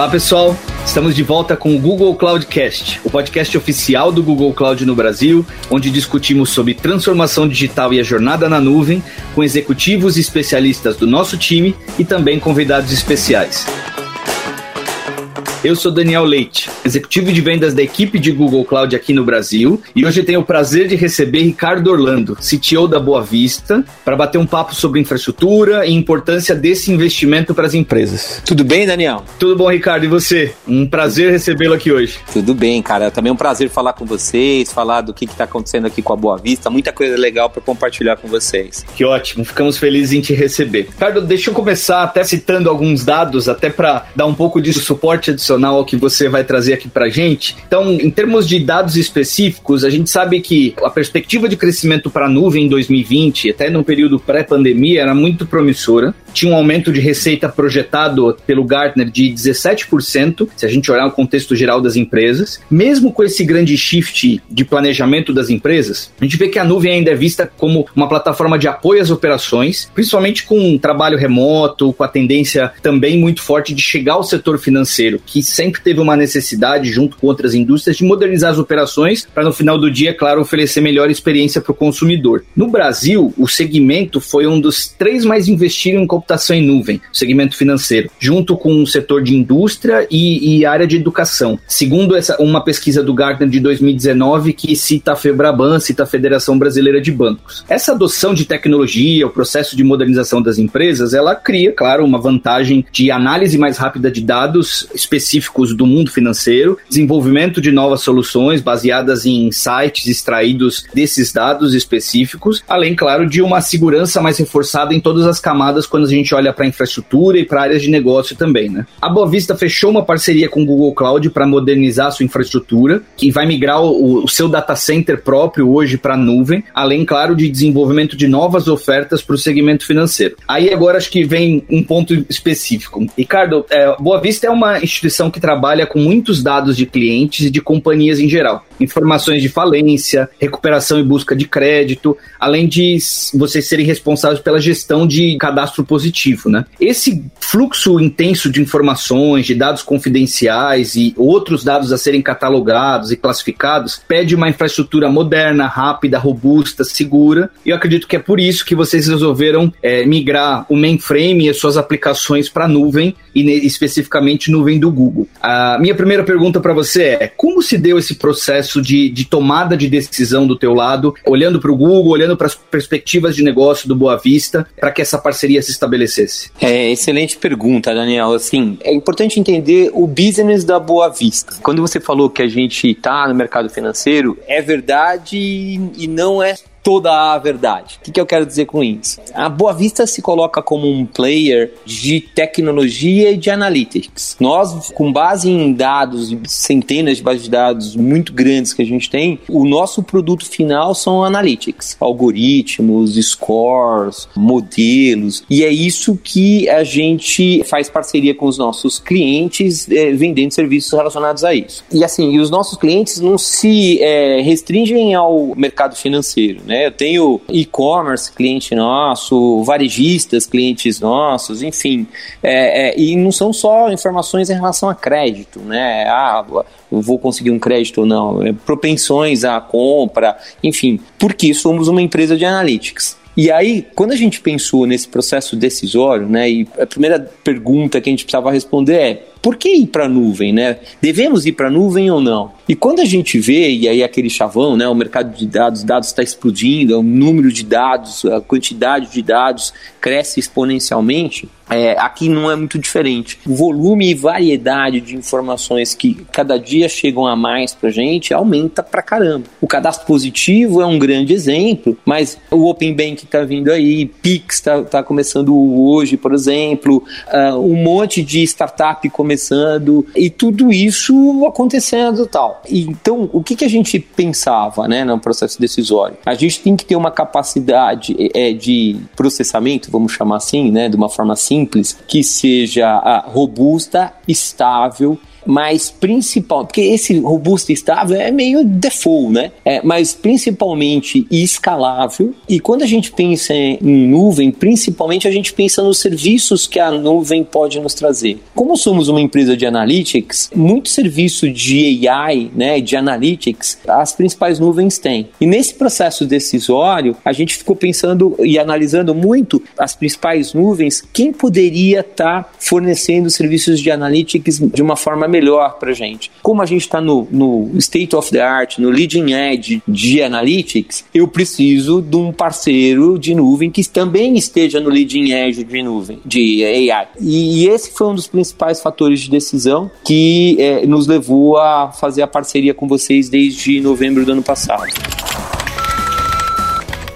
Olá, pessoal. Estamos de volta com o Google Cloudcast, o podcast oficial do Google Cloud no Brasil, onde discutimos sobre transformação digital e a jornada na nuvem com executivos e especialistas do nosso time e também convidados especiais. Eu sou Daniel Leite, executivo de vendas da equipe de Google Cloud aqui no Brasil, e hoje tenho o prazer de receber Ricardo Orlando, CTO da Boa Vista, para bater um papo sobre infraestrutura e importância desse investimento para as empresas. Tudo bem, Daniel? Tudo bom, Ricardo, e você? Um prazer recebê-lo aqui hoje. Tudo bem, cara. Também é um prazer falar com vocês, falar do que está acontecendo aqui com a Boa Vista, muita coisa legal para compartilhar com vocês. Que ótimo, ficamos felizes em te receber. Ricardo, deixa eu começar até citando alguns dados, até para dar um pouco de suporte adicional que você vai trazer aqui para gente. Então, em termos de dados específicos, a gente sabe que a perspectiva de crescimento para a nuvem em 2020, até no período pré-pandemia, era muito promissora. Tinha um aumento de receita projetado pelo Gartner de 17%, se a gente olhar o contexto geral das empresas. Mesmo com esse grande shift de planejamento das empresas, a gente vê que a nuvem ainda é vista como uma plataforma de apoio às operações, principalmente com trabalho remoto, com a tendência também muito forte de chegar ao setor financeiro, que sempre teve uma necessidade, junto com outras indústrias, de modernizar as operações para, no final do dia, claro, oferecer melhor experiência para o consumidor. No Brasil, o segmento foi um dos três mais investidos em computação em nuvem, segmento financeiro, junto com o setor de indústria e, e área de educação. Segundo essa, uma pesquisa do Gartner de 2019, que cita a Febraban, cita a Federação Brasileira de Bancos. Essa adoção de tecnologia, o processo de modernização das empresas, ela cria, claro, uma vantagem de análise mais rápida de dados específicos específicos do mundo financeiro, desenvolvimento de novas soluções baseadas em sites extraídos desses dados específicos, além, claro, de uma segurança mais reforçada em todas as camadas quando a gente olha para infraestrutura e para áreas de negócio também, né? A Boa Vista fechou uma parceria com o Google Cloud para modernizar sua infraestrutura, que vai migrar o, o seu data center próprio hoje para a nuvem, além, claro, de desenvolvimento de novas ofertas para o segmento financeiro. Aí agora acho que vem um ponto específico. Ricardo, é, Boa Vista é uma instituição que trabalha com muitos dados de clientes e de companhias em geral. Informações de falência, recuperação e busca de crédito, além de vocês serem responsáveis pela gestão de cadastro positivo, né? Esse fluxo intenso de informações, de dados confidenciais e outros dados a serem catalogados e classificados pede uma infraestrutura moderna, rápida, robusta, segura. E eu acredito que é por isso que vocês resolveram é, migrar o mainframe e as suas aplicações para a nuvem e especificamente nuvem do Google. Google. A minha primeira pergunta para você é: como se deu esse processo de, de tomada de decisão do teu lado, olhando para o Google, olhando para as perspectivas de negócio do Boa Vista, para que essa parceria se estabelecesse? É, excelente pergunta, Daniel. Assim, é importante entender o business da Boa Vista. Quando você falou que a gente está no mercado financeiro, é verdade e não é toda a verdade. O que, que eu quero dizer com isso? A Boa Vista se coloca como um player de tecnologia e de analytics. Nós, com base em dados, centenas de bases de dados muito grandes que a gente tem, o nosso produto final são analytics, algoritmos, scores, modelos, e é isso que a gente faz parceria com os nossos clientes é, vendendo serviços relacionados a isso. E assim, e os nossos clientes não se é, restringem ao mercado financeiro né? Eu tenho e-commerce cliente nosso, varejistas clientes nossos, enfim. É, é, e não são só informações em relação a crédito, né? Ah, vou conseguir um crédito ou não, é propensões à compra, enfim, porque somos uma empresa de analytics. E aí, quando a gente pensou nesse processo decisório, né, e a primeira pergunta que a gente precisava responder é: por que ir para a nuvem, né? Devemos ir para a nuvem ou não? E quando a gente vê, e aí aquele chavão, né, o mercado de dados, dados está explodindo, o número de dados, a quantidade de dados cresce exponencialmente, é, aqui não é muito diferente. O volume e variedade de informações que cada dia chegam a mais para gente aumenta pra caramba. O cadastro positivo é um grande exemplo, mas o Open Bank está vindo aí, Pix está tá começando hoje, por exemplo, uh, um monte de startup começando e tudo isso acontecendo tal. Então, o que, que a gente pensava né, no processo decisório? A gente tem que ter uma capacidade é, de processamento, vamos chamar assim, né, de uma forma simples, que seja uh, robusta, estável mas principal, porque esse robusto e estável é meio default, né? É, mas principalmente escalável. E quando a gente pensa em nuvem, principalmente a gente pensa nos serviços que a nuvem pode nos trazer. Como somos uma empresa de analytics, muito serviço de AI, né, de analytics, as principais nuvens têm. E nesse processo decisório, a gente ficou pensando e analisando muito as principais nuvens, quem poderia estar tá fornecendo serviços de analytics de uma forma melhor para a gente. Como a gente está no, no state of the art, no leading edge de analytics, eu preciso de um parceiro de nuvem que também esteja no leading edge de nuvem, de AI. E, e esse foi um dos principais fatores de decisão que é, nos levou a fazer a parceria com vocês desde novembro do ano passado.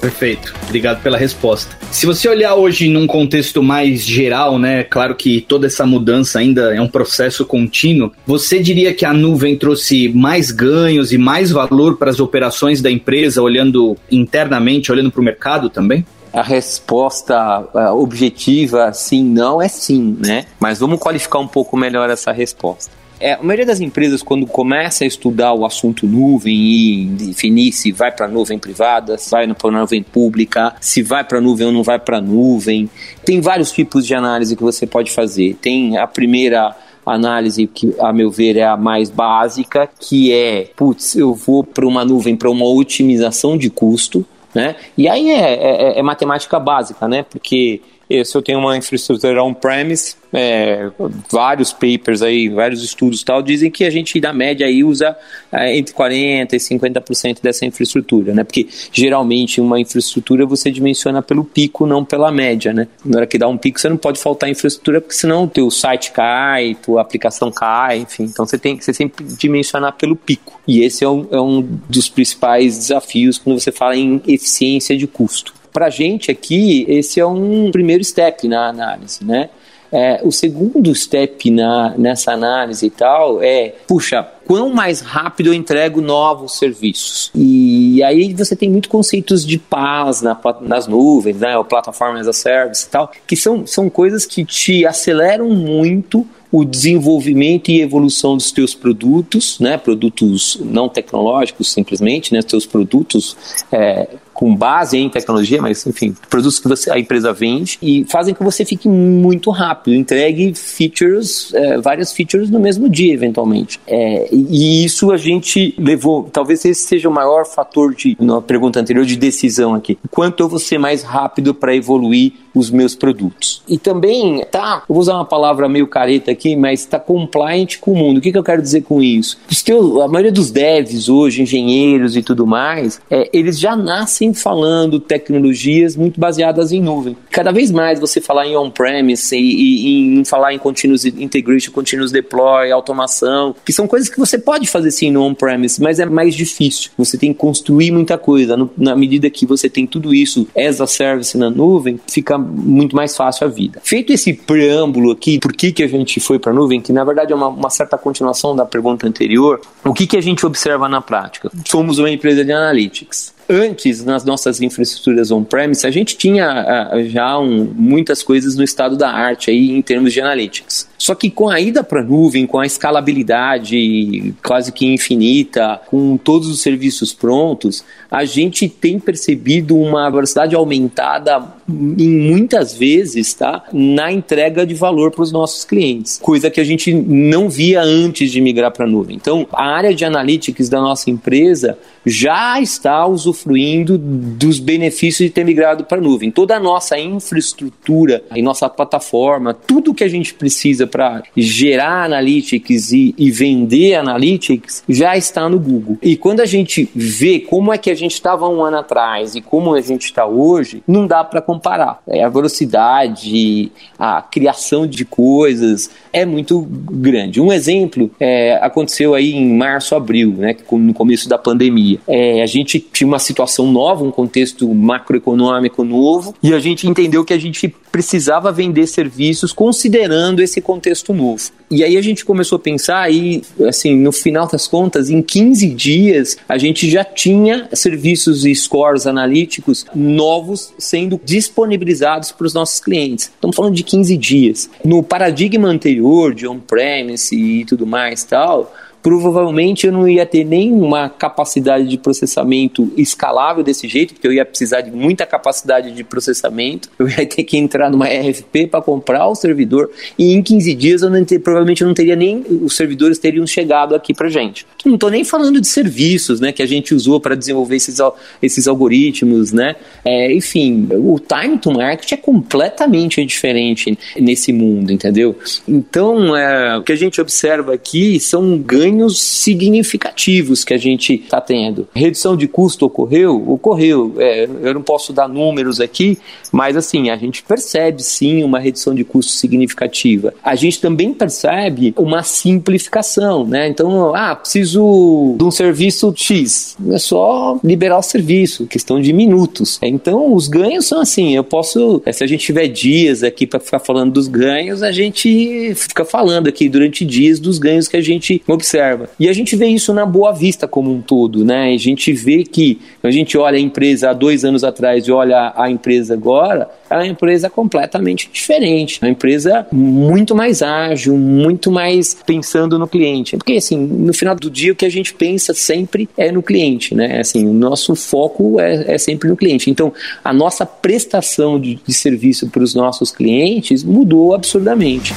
Perfeito. Obrigado pela resposta. Se você olhar hoje num contexto mais geral, né, claro que toda essa mudança ainda é um processo contínuo, você diria que a nuvem trouxe mais ganhos e mais valor para as operações da empresa, olhando internamente, olhando para o mercado também? a resposta objetiva sim, não é sim, né? Mas vamos qualificar um pouco melhor essa resposta. É, a maioria das empresas, quando começa a estudar o assunto nuvem e definir se vai para nuvem privada, se vai para nuvem pública, se vai para nuvem ou não vai para nuvem, tem vários tipos de análise que você pode fazer. Tem a primeira análise que, a meu ver, é a mais básica, que é, putz, eu vou para uma nuvem para uma otimização de custo, né? E aí é, é, é matemática básica, né? Porque se eu tenho uma infraestrutura on-premise, é, vários papers aí, vários estudos tal, dizem que a gente, na média, aí usa é, entre 40% e 50% dessa infraestrutura, né? Porque geralmente uma infraestrutura você dimensiona pelo pico, não pela média, né? Na hora que dá um pico, você não pode faltar infraestrutura, porque senão o teu site cai, tua aplicação cai, enfim. Então você tem que você sempre dimensionar pelo pico. E esse é um, é um dos principais desafios quando você fala em eficiência de custo. Para a gente aqui, esse é um primeiro step na análise, né? É, o segundo step na, nessa análise e tal é, puxa, quão mais rápido eu entrego novos serviços. E aí você tem muito conceitos de paz na, nas nuvens, né, o Platform as a Service e tal, que são, são coisas que te aceleram muito o desenvolvimento e evolução dos teus produtos, né, produtos não tecnológicos simplesmente, né, teus produtos é, com base em tecnologia, mas enfim, produtos que você, a empresa vende e fazem que você fique muito rápido, entregue features, é, várias features no mesmo dia, eventualmente. É, e isso a gente levou, talvez esse seja o maior fator de, na pergunta anterior, de decisão aqui. Quanto eu vou ser mais rápido para evoluir os meus produtos. E também tá, eu vou usar uma palavra meio careta aqui, mas está compliant com o mundo. O que, que eu quero dizer com isso? Os teus, a maioria dos devs hoje, engenheiros e tudo mais, é, eles já nascem falando tecnologias muito baseadas em nuvem. Cada vez mais você falar em on-premise e, em falar em continuous integration, continuous deploy, automação, que são coisas que você pode fazer sim no on-premise, mas é mais difícil. Você tem que construir muita coisa. No, na medida que você tem tudo isso as a service na nuvem, fica muito mais fácil a vida. Feito esse preâmbulo aqui, por que, que a gente foi para a nuvem, que na verdade é uma, uma, certa continuação da pergunta anterior, o que, que a gente observa na prática? Somos uma empresa de analytics antes, nas nossas infraestruturas on-premise, a gente tinha uh, já um, muitas coisas no estado da arte aí em termos de analytics. Só que com a ida para a nuvem, com a escalabilidade quase que infinita, com todos os serviços prontos, a gente tem percebido uma velocidade aumentada em muitas vezes, tá, na entrega de valor para os nossos clientes, coisa que a gente não via antes de migrar para a nuvem. Então, a área de analytics da nossa empresa já está usufruindo dos benefícios de ter migrado para a nuvem. Toda a nossa infraestrutura e nossa plataforma, tudo que a gente precisa para gerar analytics e, e, vender analytics já está no Google. E quando a gente vê como é que a gente estava um ano atrás e como a gente está hoje, não dá para comparar. É, a velocidade, a criação de coisas é muito grande. Um exemplo é, aconteceu aí em março, abril, né, no começo da pandemia. É, a gente tinha uma situação nova, um contexto macroeconômico novo, e a gente entendeu que a gente precisava vender serviços considerando esse contexto novo. E aí a gente começou a pensar e, assim, no final das contas, em 15 dias, a gente já tinha serviços e scores analíticos novos sendo disponibilizados para os nossos clientes. Estamos falando de 15 dias. No paradigma anterior de on-premise e tudo mais tal, provavelmente eu não ia ter nenhuma capacidade de processamento escalável desse jeito, porque eu ia precisar de muita capacidade de processamento, eu ia ter que entrar numa RFP para comprar o servidor, e em 15 dias eu ter, provavelmente eu não teria nem, os servidores teriam chegado aqui para gente. Não estou nem falando de serviços né, que a gente usou para desenvolver esses, esses algoritmos, né? É, enfim, o time to market é completamente diferente nesse mundo, entendeu? Então, é, o que a gente observa aqui são ganhos ganhos significativos que a gente está tendo. Redução de custo ocorreu? Ocorreu. É, eu não posso dar números aqui, mas assim, a gente percebe sim uma redução de custo significativa. A gente também percebe uma simplificação, né? Então, ah, preciso de um serviço X. É só liberar o serviço, questão de minutos. Então, os ganhos são assim, eu posso, se a gente tiver dias aqui para ficar falando dos ganhos, a gente fica falando aqui durante dias dos ganhos que a gente observa reserva. E a gente vê isso na Boa Vista como um todo, né? A gente vê que a gente olha a empresa há dois anos atrás e olha a empresa agora, é uma empresa completamente diferente, uma empresa muito mais ágil, muito mais pensando no cliente. Porque assim, no final do dia o que a gente pensa sempre é no cliente, né? Assim, o nosso foco é, é sempre no cliente. Então, a nossa prestação de, de serviço para os nossos clientes mudou absurdamente.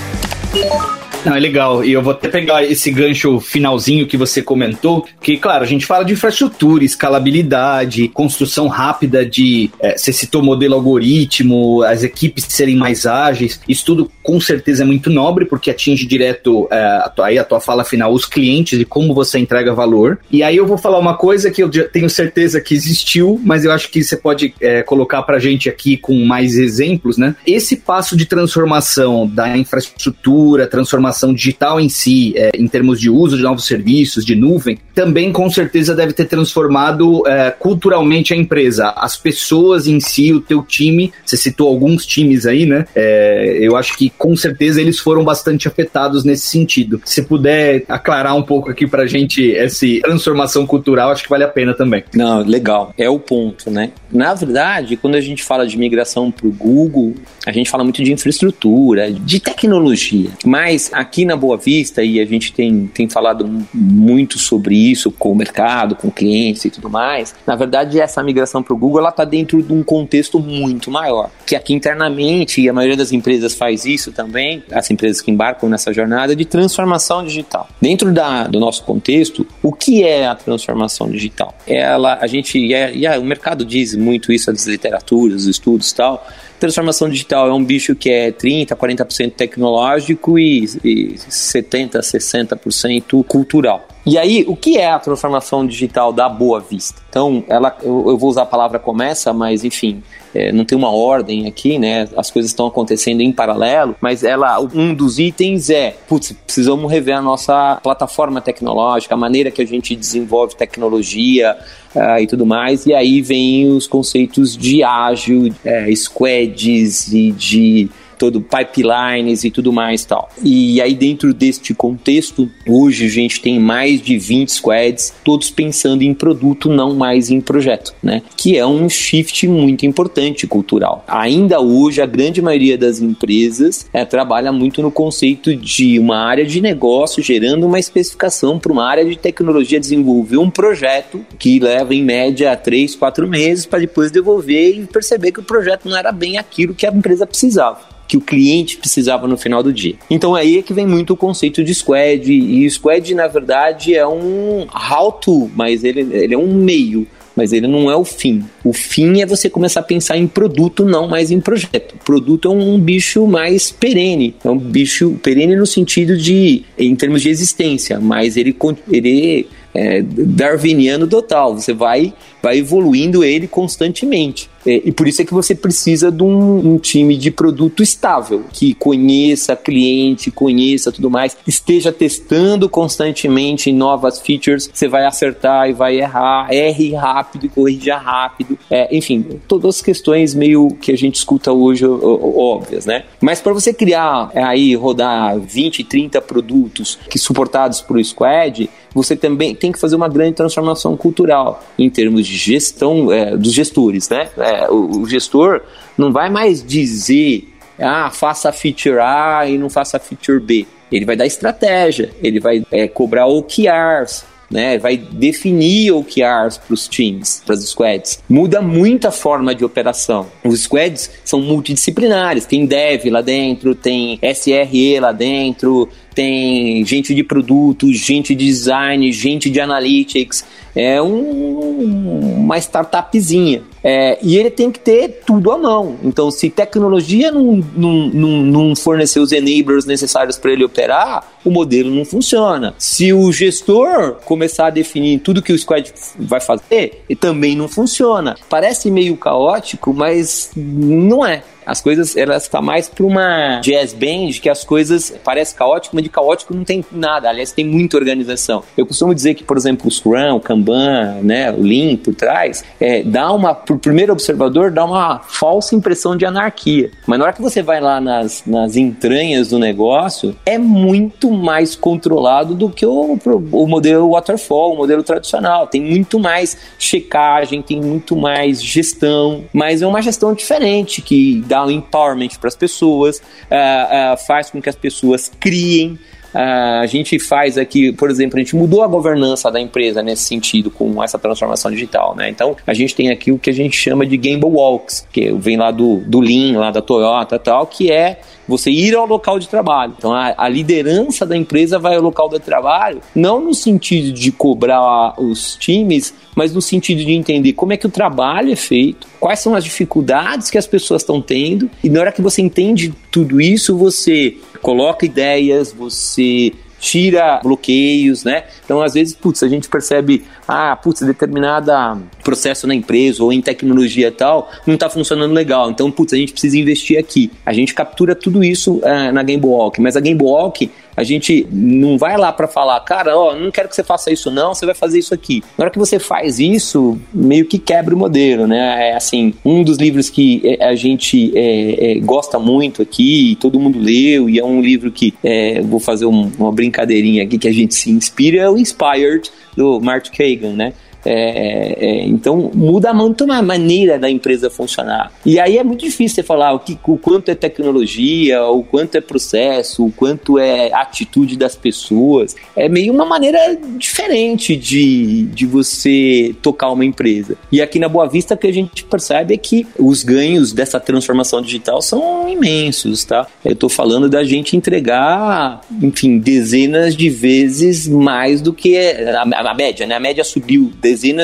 Não, é legal. E eu vou até pegar esse gancho finalzinho que você comentou, que, claro, a gente fala de infraestrutura, escalabilidade, construção rápida de. É, você citou modelo algoritmo, as equipes serem mais ágeis. Isso tudo com certeza é muito nobre, porque atinge direto é, a tua, aí a tua fala final, os clientes e como você entrega valor. E aí eu vou falar uma coisa que eu tenho certeza que existiu, mas eu acho que você pode é, colocar pra gente aqui com mais exemplos, né? Esse passo de transformação da infraestrutura, transformação transformação digital em si, é, em termos de uso de novos serviços, de nuvem, também com certeza deve ter transformado é, culturalmente a empresa. As pessoas em si, o teu time, você citou alguns times aí, né? É, eu acho que com certeza eles foram bastante afetados nesse sentido. Se puder aclarar um pouco aqui pra gente essa transformação cultural, acho que vale a pena também. Não, legal. É o ponto, né? Na verdade, quando a gente fala de migração para o Google, a gente fala muito de infraestrutura, de tecnologia. Mas aqui na Boa Vista, e a gente tem, tem falado muito sobre isso com o mercado, com clientes e tudo mais, na verdade essa migração para o Google está dentro de um contexto muito maior. Que aqui internamente, e a maioria das empresas faz isso também, as empresas que embarcam nessa jornada de transformação digital. Dentro da, do nosso contexto, o que é a transformação digital? Ela, a gente, e, é, e é, o mercado diz muito isso, as literaturas, os estudos e tal, Transformação digital é um bicho que é 30%, 40% tecnológico e, e 70%, 60% cultural. E aí, o que é a transformação digital da Boa Vista? Então, ela, eu, eu vou usar a palavra começa, mas enfim, é, não tem uma ordem aqui, né? As coisas estão acontecendo em paralelo, mas ela, um dos itens é, putz, precisamos rever a nossa plataforma tecnológica, a maneira que a gente desenvolve tecnologia uh, e tudo mais. E aí vem os conceitos de ágil, é, squads e de todo pipelines e tudo mais tal. E aí dentro deste contexto, hoje a gente tem mais de 20 squads, todos pensando em produto, não mais em projeto, né? Que é um shift muito importante cultural. Ainda hoje a grande maioria das empresas é, trabalha muito no conceito de uma área de negócio gerando uma especificação para uma área de tecnologia desenvolver um projeto que leva em média 3, 4 meses para depois devolver e perceber que o projeto não era bem aquilo que a empresa precisava que o cliente precisava no final do dia. Então aí é que vem muito o conceito de squad, e squad na verdade é um how to, mas ele, ele é um meio mas ele não é o fim. O fim é você começar a pensar em produto, não mais em projeto. O produto é um bicho mais perene, é um bicho perene no sentido de, em termos de existência, mas ele, ele é darwiniano total. Você vai vai evoluindo ele constantemente. É, e por isso é que você precisa de um, um, time de produto estável, que conheça cliente, conheça tudo mais, esteja testando constantemente novas features. Você vai acertar e vai errar, erre rápido e corrija rápido. É, enfim, todas as questões meio que a gente escuta hoje óbvias, né? Mas para você criar é, aí, rodar 20, 30 produtos que suportados por Squad, você também tem que fazer uma grande transformação cultural em termos de gestão é, dos gestores, né? É, o, o, gestor não vai mais dizer, ah, faça feature A e não faça feature B. Ele vai dar estratégia, ele vai é, cobrar OKRs, né, vai definir OKRs para os times, para as squads. Muda muito a forma de operação. Os squads são multidisciplinares, tem dev lá dentro, tem SRE lá dentro, tem gente de produtos, gente de design, gente de analytics. É um, uma startupzinha. É, e ele tem que ter tudo à mão. Então, se tecnologia não, não, não, não fornecer os enablers necessários para ele operar, o modelo não funciona. Se o gestor começar a definir tudo que o squad vai fazer, também não funciona. Parece meio caótico, mas não é as coisas elas tá mais para uma jazz band que as coisas parece caótico, mas de caótico não tem nada. Aliás, tem muita organização. Eu costumo dizer que, por exemplo, o Scrum, o Kanban, né, o Lean por trás, é, dá uma, para o primeiro observador, dá uma falsa impressão de anarquia. Mas na hora que você vai lá nas, nas entranhas do negócio, é muito mais controlado do que o, o modelo waterfall, o modelo tradicional. Tem muito mais checagem, tem muito mais gestão, mas é uma gestão diferente que dá dá um empowerment para as pessoas, uh, uh, faz com que as pessoas criem. Uh, a gente faz aqui, por exemplo, a gente mudou a governança da empresa nesse sentido, com essa transformação digital, né? Então, a gente tem aqui o que a gente chama de Gamble Walks, que vem lá do, do Lean, lá da Toyota tal, que é você ir ao local de trabalho. Então, a, a, liderança da empresa vai ao local de trabalho, não no sentido de cobrar os times, mas no sentido de entender como é que o trabalho é feito, quais são as dificuldades que as pessoas estão tendo, e na hora que você entende tudo isso, você coloca ideias, você tira bloqueios, né? Então, às vezes, putz, a gente percebe, ah, putz, determinada processo na empresa ou em tecnologia e tal, não está funcionando legal. Então, putz, a gente precisa investir aqui. A gente captura tudo isso uh, na Game Walk, mas a Game Walk a gente não vai lá para falar, cara, ó, não quero que você faça isso não, você vai fazer isso aqui. Na hora que você faz isso, meio que quebra o modelo, né? É assim, um dos livros que é, a gente é, é, gosta muito aqui, todo mundo leu, e é um livro que é, vou fazer um, uma brincadeirinha aqui que a gente se inspira, é o Inspired, do Mark Kagan, né? É, é, então muda muito a maneira da empresa funcionar. E aí é muito difícil você falar o, que, o quanto é tecnologia, o quanto é processo, o quanto é atitude das pessoas. É meio uma maneira diferente de, de você tocar uma empresa. E aqui na Boa Vista que a gente percebe é que os ganhos dessa transformação digital são imensos, tá? Eu estou falando da gente entregar, enfim, dezenas de vezes mais do que a, a, a média, né? A média subiu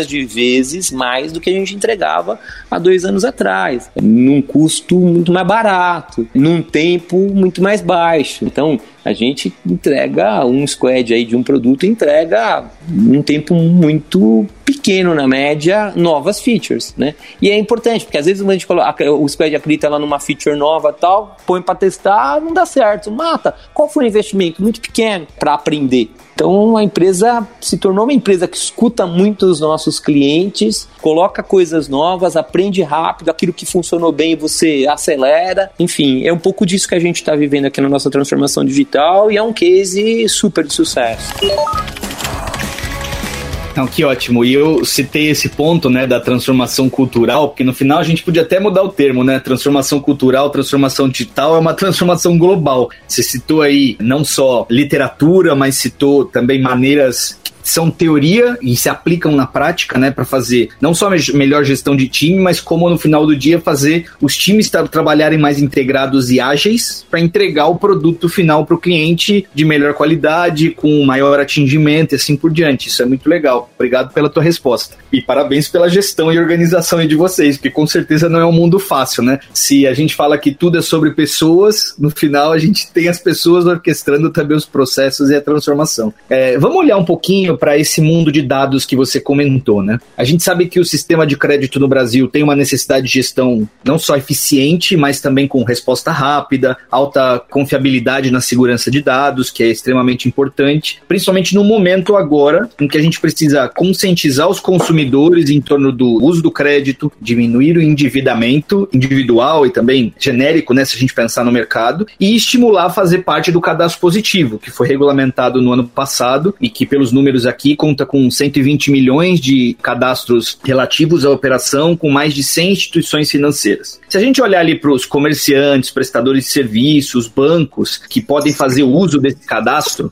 de vezes mais do que a gente entregava há dois anos atrás, num custo muito mais barato, num tempo muito mais baixo. Então, a gente entrega um squad aí de um produto, entrega um tempo muito pequeno na média novas features, né? E é importante, porque às vezes a gente coloca, o squad acredita lá numa feature nova tal, põe para testar, não dá certo, mata. Qual foi o investimento? Muito pequeno para aprender. Então a empresa se tornou uma empresa que escuta muito os nossos clientes, coloca coisas novas, aprende rápido, aquilo que funcionou bem você acelera. Enfim, é um pouco disso que a gente está vivendo aqui na nossa transformação digital e é um case super de sucesso. Então, que ótimo. E eu citei esse ponto, né, da transformação cultural, porque no final a gente podia até mudar o termo, né? Transformação cultural, transformação digital é uma transformação global. Você citou aí não só literatura, mas citou também maneiras são teoria e se aplicam na prática, né, para fazer não só melhor gestão de time, mas como no final do dia fazer os times tra trabalharem mais integrados e ágeis para entregar o produto final para o cliente de melhor qualidade, com maior atingimento e assim por diante. Isso é muito legal. Obrigado pela tua resposta. E parabéns pela gestão e organização de vocês, porque com certeza não é um mundo fácil, né? Se a gente fala que tudo é sobre pessoas, no final a gente tem as pessoas orquestrando também os processos e a transformação. É, vamos olhar um pouquinho pouquinho para esse mundo de dados que você comentou, né? A gente sabe que o sistema de crédito no Brasil tem uma necessidade de gestão não só eficiente, mas também com resposta rápida, alta confiabilidade na segurança de dados, que é extremamente importante, principalmente no momento agora em que a gente precisa conscientizar os consumidores em torno do uso do crédito, diminuir o endividamento individual e também genérico, né, se a gente pensar no mercado, e estimular a fazer parte do cadastro positivo, que foi regulamentado no ano passado e que, pelos números aqui, conta com 120 milhões de cadastros relativos à operação, com mais de 100 instituições financeiras. Se a gente olhar ali para os comerciantes, prestadores de serviços, bancos, que podem fazer uso desse cadastro,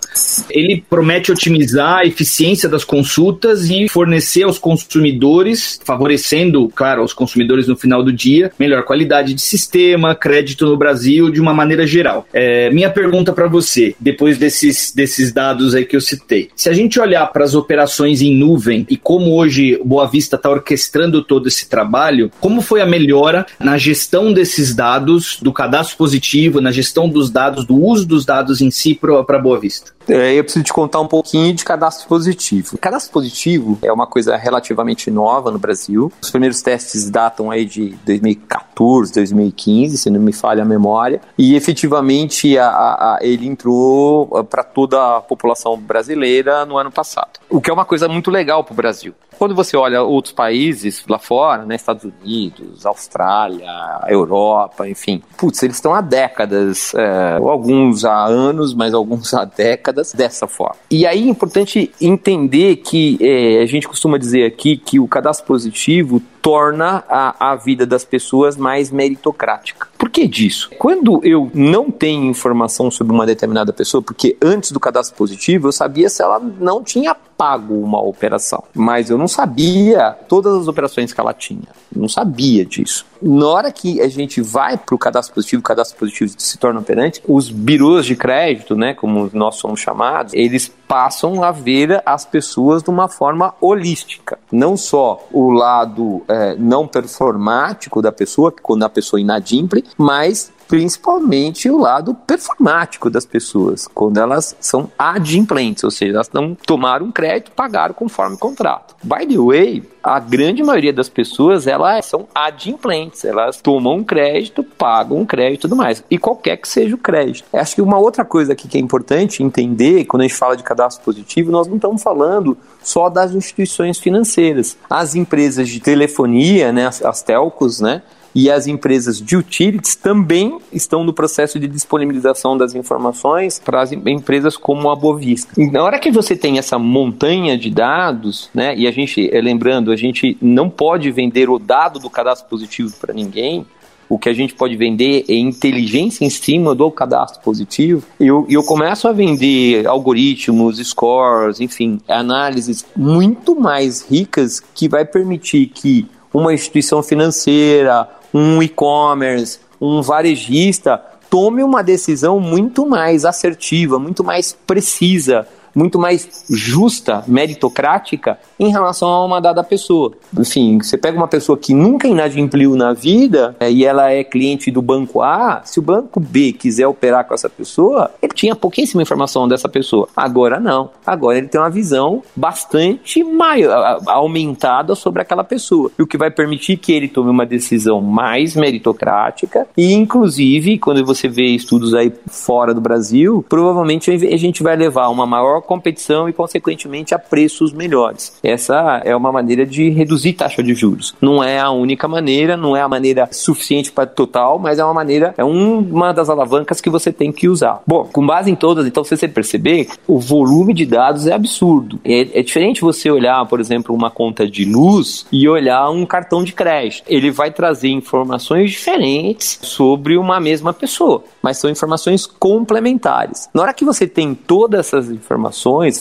ele promete otimizar a eficiência das consultas e fornecer aos consumidores, favorecendo, claro, aos consumidores no final do dia, melhor qualidade de sistema, crédito no Brasil de uma maneira geral. É, minha pergunta para você, depois desses, desses dados aí que eu citei, se a gente olhar para as operações em nuvem e como hoje Boa Vista está orquestrando todo esse trabalho, como foi a melhora na gestão desses dados, do cadastro positivo, na gestão dos dados, do uso dos dados em si para Boa Vista? É, eu preciso te contar um pouquinho de cadastro positivo. Cadastro positivo é uma coisa relativamente nova no Brasil. Os primeiros testes datam aí de 2014, 2015, se não me falha a memória. E efetivamente a, a, ele entrou para toda a população brasileira no ano passado. O que é uma coisa muito legal para o Brasil. Quando você olha outros países lá fora, né, Estados Unidos, Austrália, Europa, enfim, putz, eles estão há décadas, é, alguns há anos, mas alguns há décadas dessa forma. E aí é importante entender que é, a gente costuma dizer aqui que o cadastro positivo torna a, a vida das pessoas mais meritocrática. Por que disso? Quando eu não tenho informação sobre uma determinada pessoa, porque antes do cadastro positivo eu sabia se ela não tinha pago uma operação, mas eu não sabia todas as operações que ela tinha, não sabia disso. Na hora que a gente vai para o cadastro positivo, o cadastro positivo se torna operante, os birôs de crédito, né, como nós somos chamados, eles passam a ver as pessoas de uma forma holística, não só o lado é, não performático da pessoa, quando a pessoa inadimple, mas principalmente o lado performático das pessoas, quando elas são adimplentes, ou seja, elas não tomaram crédito, pagaram conforme o contrato. By the way, a grande maioria das pessoas, elas são adimplentes, elas tomam crédito, pagam crédito e tudo mais, e qualquer que seja o crédito. Acho que uma outra coisa aqui que é importante entender, quando a gente fala de cadastro positivo, nós não estamos falando só das instituições financeiras. As empresas de telefonia, né, as, as telcos, né, e as empresas de utilities também estão no processo de disponibilização das informações para as empresas como a Bovista. E na hora que você tem essa montanha de dados, né, e a gente, eh, lembrando, a gente não pode vender o dado do cadastro positivo para ninguém, o que a gente pode vender é inteligência em cima do cadastro positivo. E eu, eu começo a vender algoritmos, scores, enfim, análises muito mais ricas que vai permitir que uma instituição financeira, um e-commerce, um varejista tome uma decisão muito mais assertiva, muito mais precisa, muito mais justa, meritocrática em relação a uma dada pessoa. Enfim, você pega uma pessoa que nunca inadimpliu na vida é, e ela é cliente do banco A, se o banco B quiser operar com essa pessoa, ele tinha pouquíssima informação dessa pessoa. Agora não. Agora ele tem uma visão bastante maior, aumentada sobre aquela pessoa, o que vai permitir que ele tome uma decisão mais meritocrática e, inclusive, quando você vê estudos aí fora do Brasil, provavelmente a gente vai levar uma maior competição e, consequentemente, a preços melhores essa é uma maneira de reduzir taxa de juros. Não é a única maneira, não é a maneira suficiente para total, mas é uma maneira, é uma das alavancas que você tem que usar. Bom, com base em todas, então, se você perceber, o volume de dados é absurdo. É, é diferente você olhar, por exemplo, uma conta de luz e olhar um cartão de crédito. Ele vai trazer informações diferentes sobre uma mesma pessoa, mas são informações complementares. Na hora que você tem todas essas informações,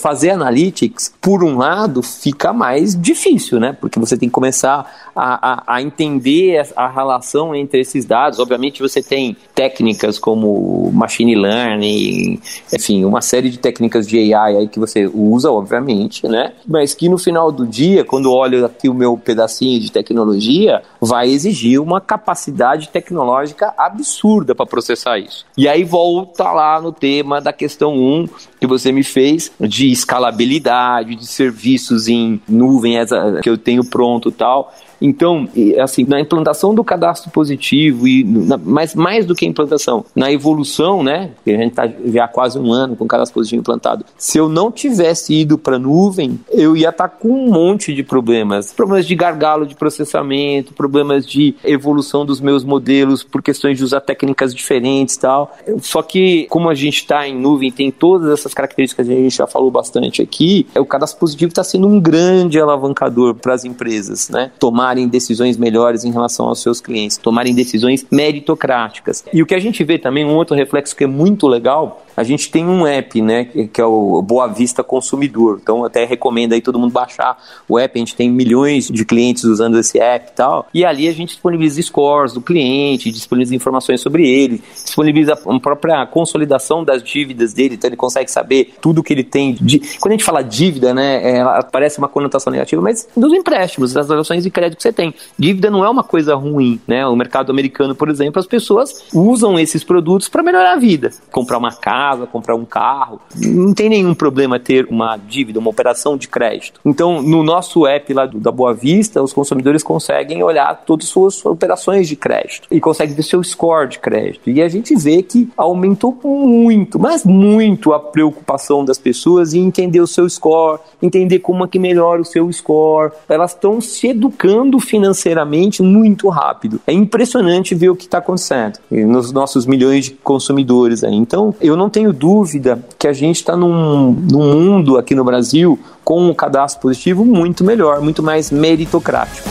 fazer analytics, por um lado, fica mais difícil, né? Porque você tem que começar a, a, a, entender a relação entre esses dados. Obviamente, você tem técnicas como machine learning, enfim, uma série de técnicas de AI aí que você usa, obviamente, né? Mas que no final do dia, quando olho aqui o meu pedacinho de tecnologia, vai exigir uma capacidade tecnológica absurda para processar isso. E aí volta lá no tema da questão 1 que você me fez, soluções de escalabilidade, de serviços em nuvem que eu tenho pronto tal. Então, assim, na implantação do cadastro positivo, e na, mas mais do que a implantação, na evolução, né? A gente está já há quase um ano com o cadastro positivo implantado. Se eu não tivesse ido para a nuvem, eu ia estar tá com um monte de problemas. Problemas de gargalo de processamento, problemas de evolução dos meus modelos por questões de usar técnicas diferentes e tal. Só que, como a gente está em nuvem, tem todas essas características que a gente já falou bastante aqui, o cadastro positivo está sendo um grande alavancador para as empresas, né? Tomar tomarem decisões melhores em relação aos seus clientes, tomarem decisões meritocráticas. E o que a gente vê também, um outro reflexo que é muito legal, a gente tem um app, né, que é o Boa Vista Consumidor. Então, até recomendo aí todo mundo baixar o app. A gente tem milhões de clientes usando esse app e tal. E ali a gente disponibiliza scores do cliente, disponibiliza informações sobre ele, disponibiliza a própria consolidação das dívidas dele. Então, ele consegue saber tudo que ele tem. De... Quando a gente fala dívida, né, ela parece uma conotação negativa, mas dos empréstimos, das relações de crédito que você tem. Dívida não é uma coisa ruim, né? O mercado americano, por exemplo, as pessoas usam esses produtos para melhorar a vida. Comprar uma casa, casa, comprar um carro. Não tem nenhum problema ter uma dívida, uma operação de crédito. Então, no nosso app lá do, da Boa Vista, os consumidores conseguem olhar todas as suas operações de crédito e conseguem ver seu score de crédito. E a gente vê que aumentou muito, mas muito a preocupação das pessoas em entender o seu score, entender como é que melhora o seu score. Elas estão se educando financeiramente muito rápido. É impressionante ver o que está acontecendo nos nossos milhões de consumidores aí. Então, eu não tenho dúvida que a gente está num, num mundo aqui no Brasil com um cadastro positivo muito melhor, muito mais meritocrático.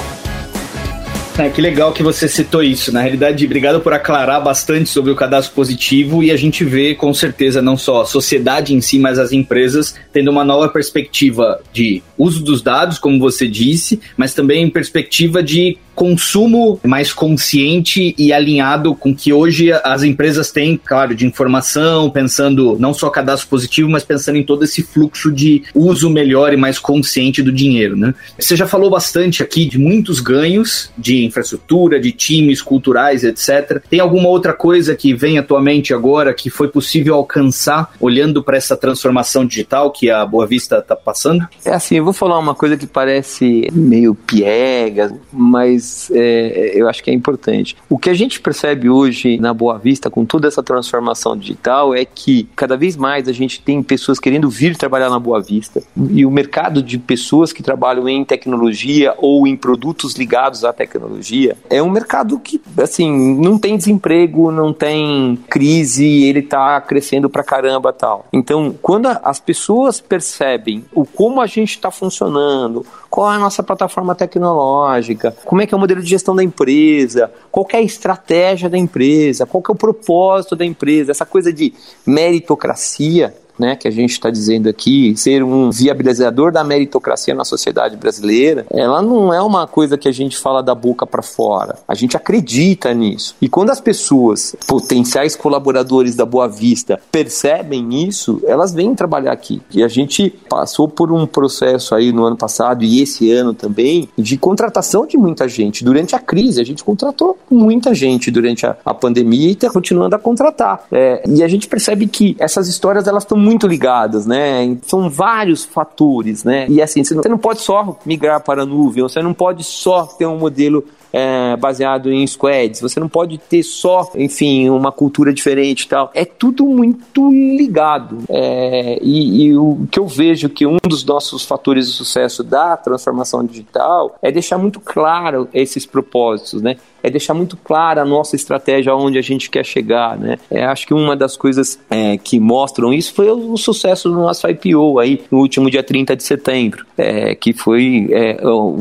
É, que legal que você citou isso. Na realidade, obrigado por aclarar bastante sobre o cadastro positivo e a gente vê com certeza não só a sociedade em si, mas as empresas tendo uma nova perspectiva de uso dos dados, como você disse, mas também perspectiva de consumo mais consciente e alinhado com que hoje as empresas têm, claro, de informação, pensando não só cadastro positivo, mas pensando em todo esse fluxo de uso melhor e mais consciente do dinheiro, né? Você já falou bastante aqui de muitos ganhos de infraestrutura, de times culturais, etc. Tem alguma outra coisa que vem atualmente agora que foi possível alcançar olhando para essa transformação digital que a Boa Vista está passando? É assim, eu vou falar uma coisa que parece meio piega, mas é, eu acho que é importante. O que a gente percebe hoje na Boa Vista, com toda essa transformação digital, é que cada vez mais a gente tem pessoas querendo vir trabalhar na Boa Vista e o mercado de pessoas que trabalham em tecnologia ou em produtos ligados à tecnologia é um mercado que, assim, não tem desemprego, não tem crise, ele está crescendo pra caramba tal. Então, quando as pessoas percebem o como a gente está funcionando, qual é a nossa plataforma tecnológica, como é que é o modelo de gestão da empresa, qual é a estratégia da empresa, qual é o propósito da empresa, essa coisa de meritocracia né, que a gente está dizendo aqui, ser um viabilizador da meritocracia na sociedade brasileira, ela não é uma coisa que a gente fala da boca para fora. A gente acredita nisso. E quando as pessoas, potenciais colaboradores da Boa Vista, percebem isso, elas vêm trabalhar aqui. E a gente passou por um processo aí no ano passado e esse ano também de contratação de muita gente. Durante a crise, a gente contratou muita gente durante a, a pandemia e está continuando a contratar. É, e a gente percebe que essas histórias elas estão muito ligadas, né? São vários fatores, né? E assim, você não pode só migrar para a nuvem, você não pode só ter um modelo é, baseado em squads, você não pode ter só, enfim, uma cultura diferente e tal. É tudo muito ligado. É, e, e, o que eu vejo que um dos nossos fatores de sucesso da transformação digital é deixar muito claro esses propósitos, né? É deixar muito clara a nossa estratégia onde a gente quer chegar, né? É, acho que uma das coisas é, que mostram isso foi o, sucesso do nosso IPO aí no último dia 30 de setembro, é, que foi é,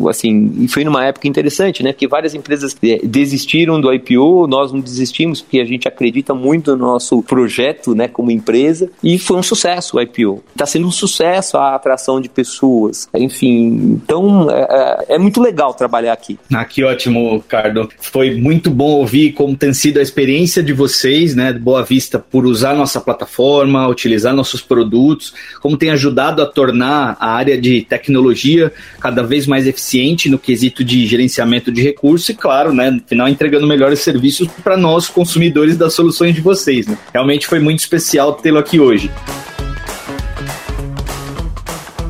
assim, foi numa época interessante, né? Que várias empresas é, desistiram do IPO, nós não desistimos porque a gente acredita muito no nosso projeto, né? Como empresa e foi um sucesso o IPO. Está sendo um sucesso a atração de pessoas, enfim. Então é, é, é muito legal trabalhar aqui. Ah, que ótimo, Cardo. Foi muito bom ouvir como tem sido a experiência de vocês, né, Boa Vista, por usar nossa plataforma, utilizar nossos produtos, como tem ajudado a tornar a área de tecnologia cada vez mais eficiente no quesito de gerenciamento de recursos e, claro, né, no final entregando melhores serviços para nós, consumidores das soluções de vocês. Né. Realmente foi muito especial tê-lo aqui hoje.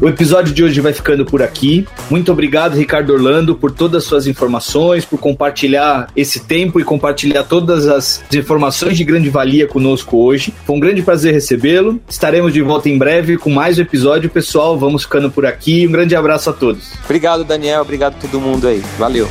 O episódio de hoje vai ficando por aqui. Muito obrigado, Ricardo Orlando, por todas as suas informações, por compartilhar esse tempo e compartilhar todas as informações de grande valia conosco hoje. Foi um grande prazer recebê-lo. Estaremos de volta em breve com mais um episódio, pessoal. Vamos ficando por aqui. Um grande abraço a todos. Obrigado, Daniel. Obrigado a todo mundo aí. Valeu.